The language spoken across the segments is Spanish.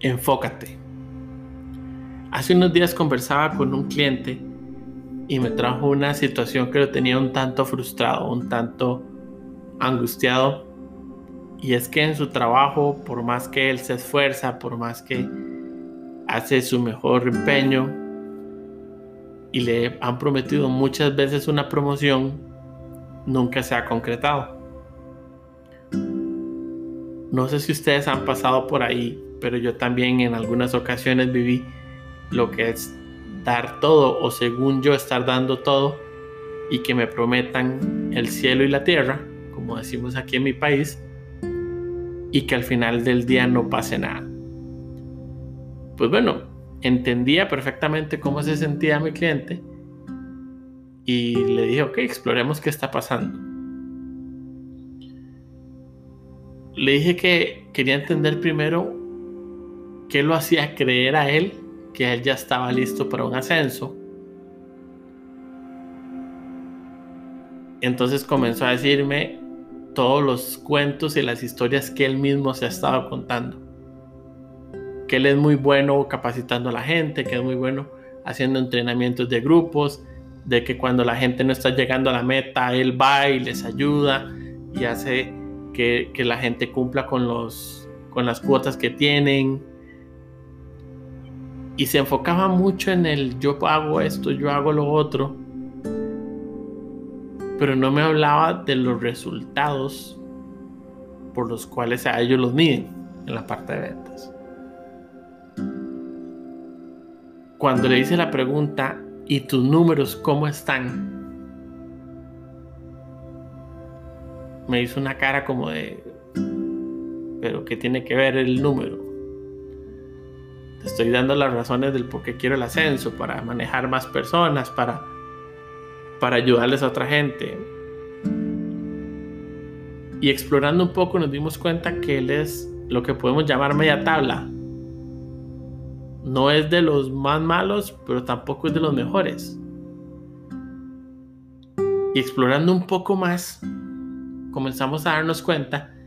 enfócate. Hace unos días conversaba con un cliente y me trajo una situación que lo tenía un tanto frustrado, un tanto angustiado. Y es que en su trabajo, por más que él se esfuerza, por más que hace su mejor empeño y le han prometido muchas veces una promoción, nunca se ha concretado. No sé si ustedes han pasado por ahí, pero yo también en algunas ocasiones viví lo que es dar todo o según yo estar dando todo y que me prometan el cielo y la tierra, como decimos aquí en mi país, y que al final del día no pase nada. Pues bueno, entendía perfectamente cómo se sentía mi cliente y le dije, ok, exploremos qué está pasando. Le dije que quería entender primero qué lo hacía creer a él que él ya estaba listo para un ascenso. Entonces comenzó a decirme todos los cuentos y las historias que él mismo se ha estado contando. Que él es muy bueno capacitando a la gente, que es muy bueno haciendo entrenamientos de grupos, de que cuando la gente no está llegando a la meta, él va y les ayuda y hace que, que la gente cumpla con, los, con las cuotas que tienen, y se enfocaba mucho en el yo hago esto, yo hago lo otro, pero no me hablaba de los resultados por los cuales a ellos los miden en la parte de ventas. Cuando le hice la pregunta, ¿y tus números cómo están? Me hizo una cara como de, pero ¿qué tiene que ver el número? Te estoy dando las razones del por qué quiero el ascenso, para manejar más personas, para, para ayudarles a otra gente. Y explorando un poco nos dimos cuenta que él es lo que podemos llamar media tabla. No es de los más malos, pero tampoco es de los mejores. Y explorando un poco más, comenzamos a darnos cuenta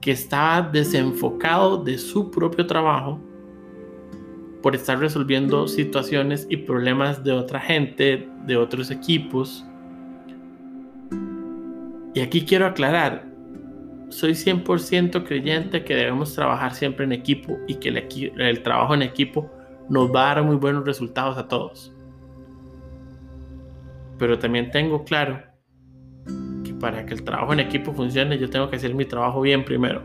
que estaba desenfocado de su propio trabajo por estar resolviendo situaciones y problemas de otra gente, de otros equipos. Y aquí quiero aclarar, soy 100% creyente que debemos trabajar siempre en equipo y que el, trabajo en equipo nos va a dar muy buenos resultados a todos. Pero también tengo claro para que el trabajo en equipo funcione, yo tengo que hacer mi trabajo bien primero.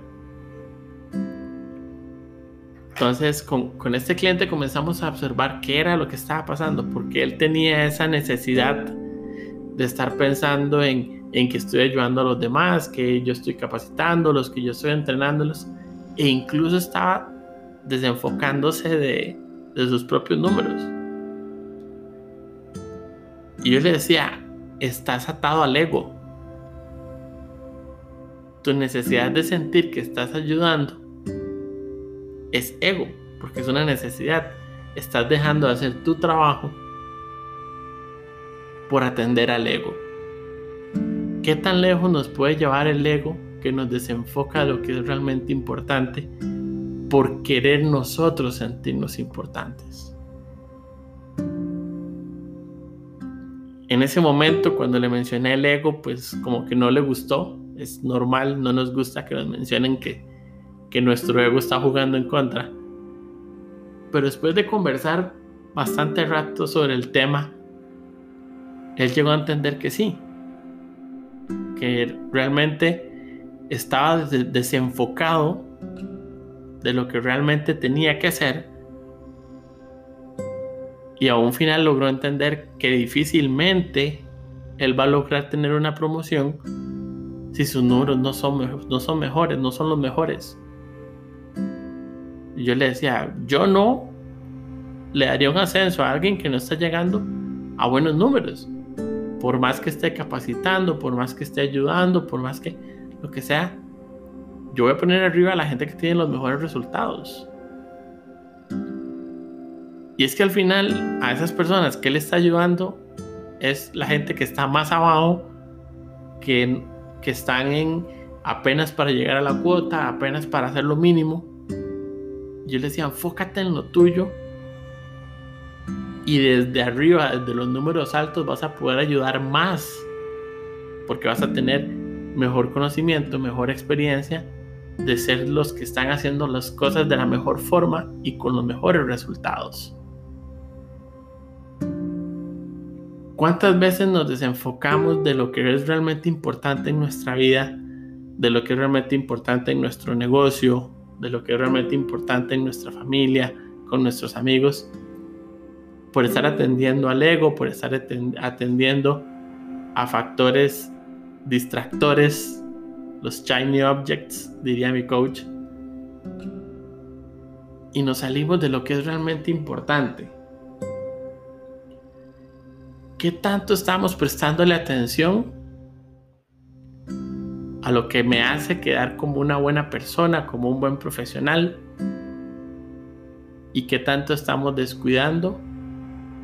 Entonces, con, este cliente comenzamos a observar qué era lo que estaba pasando, porque él tenía esa necesidad de estar pensando en, en que estoy ayudando a los demás, que yo estoy capacitándolos, que yo estoy entrenándolos, e incluso estaba desenfocándose de, de sus propios números. Y yo le decía, estás atado al ego tu necesidad de sentir que estás ayudando es ego, porque es una necesidad. Estás dejando de hacer tu trabajo por atender al ego. ¿Qué tan lejos nos puede llevar el ego que nos desenfoca de lo que es realmente importante por querer nosotros sentirnos importantes? En ese momento, cuando le mencioné el ego, pues como que no le gustó es normal, no nos gusta que nos mencionen que, que nuestro ego está jugando en contra. Pero después de conversar bastante rato sobre el tema, él llegó a entender que sí, que realmente estaba desenfocado de lo que realmente tenía que hacer y a un final logró entender que difícilmente él va a lograr tener una promoción si sus números no son, no son mejores, no son los mejores. yo le decía, yo no le daría un ascenso a alguien que no está llegando a buenos números. Por más que esté capacitando, por más que esté ayudando, por más que lo que sea, yo voy a poner arriba a la gente que tiene los mejores resultados. Y es que al final a esas personas que él está ayudando es la gente que está más abajo, que que están en apenas para llegar a la cuota, apenas para hacer lo mínimo Yo le decía, enfócate en lo tuyo y desde arriba, desde los números altos, vas a poder ayudar más. Porque vas a tener mejor conocimiento, mejor experiencia de ser los que están haciendo las cosas de la mejor forma y con los mejores resultados. ¿Cuántas veces nos desenfocamos de lo que es realmente importante en nuestra vida, de lo que es realmente importante en nuestro negocio, de lo que es realmente importante en nuestra familia, con nuestros amigos? por estar atendiendo al ego, por estar atendiendo a factores distractores, los shiny objects, diría mi coach. Y nos salimos de lo que es realmente importante. ¿Qué tanto estamos prestándole atención a lo que me hace quedar como una buena persona, como un buen profesional? ¿Y qué tanto estamos descuidando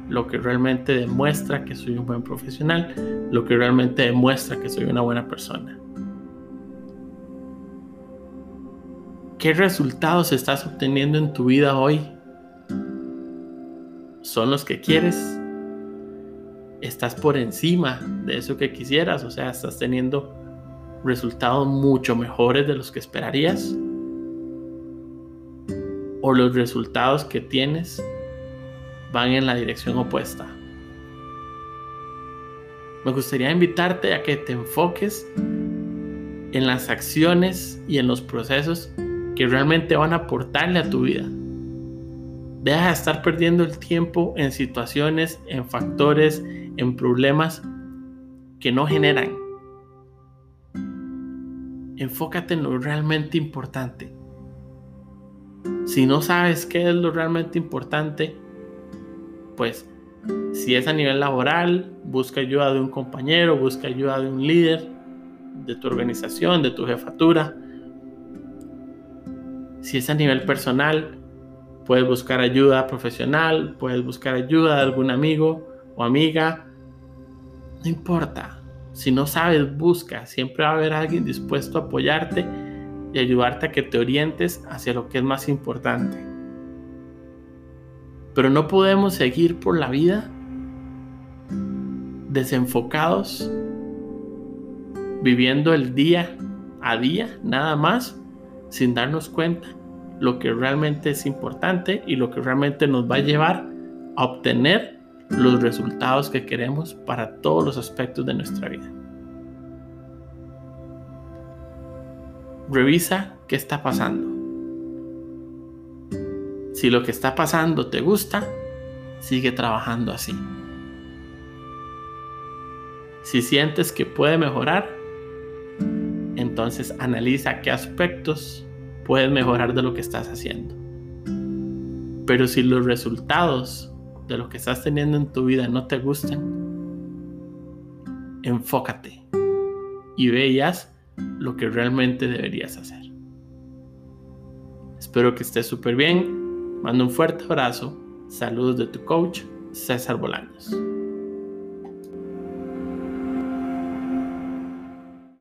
lo que realmente demuestra que soy un buen profesional, lo que realmente demuestra que soy una buena persona. ¿Qué resultados estás obteniendo en tu vida hoy? ¿Son los que quieres? ¿Estás por encima de eso que quisieras? O sea, ¿estás teniendo resultados mucho mejores de los que esperarías? ¿O los resultados que tienes van en la dirección opuesta. Me gustaría invitarte a que te enfoques en las acciones y en los procesos que realmente van a aportarle a tu vida. Deja de estar perdiendo el tiempo en situaciones, en factores, en problemas que no generan. Enfócate en lo realmente importante. Si no sabes qué es lo realmente importante, pues si es a nivel laboral, busca ayuda de un compañero, busca ayuda de un líder de tu organización, de tu jefatura. Si es a nivel personal, puedes buscar ayuda profesional, puedes buscar ayuda de algún amigo o amiga. No importa. Si no sabes, busca. Siempre va a haber alguien dispuesto a apoyarte y ayudarte a que te orientes hacia lo que es más importante. Pero no podemos seguir por la vida desenfocados, viviendo el día a día nada más, sin darnos cuenta lo que realmente es importante y lo que realmente nos va a llevar a obtener los resultados que queremos para todos los aspectos de nuestra vida. Revisa qué está pasando. Si lo que está pasando te gusta, sigue trabajando así. Si sientes que puede mejorar, entonces analiza qué aspectos puedes mejorar de lo que estás haciendo. Pero si los resultados de lo que estás teniendo en tu vida no te gustan, enfócate y veas lo que realmente deberías hacer. Espero que estés súper bien Mando un fuerte abrazo. Saludos de tu coach, César Bolaños.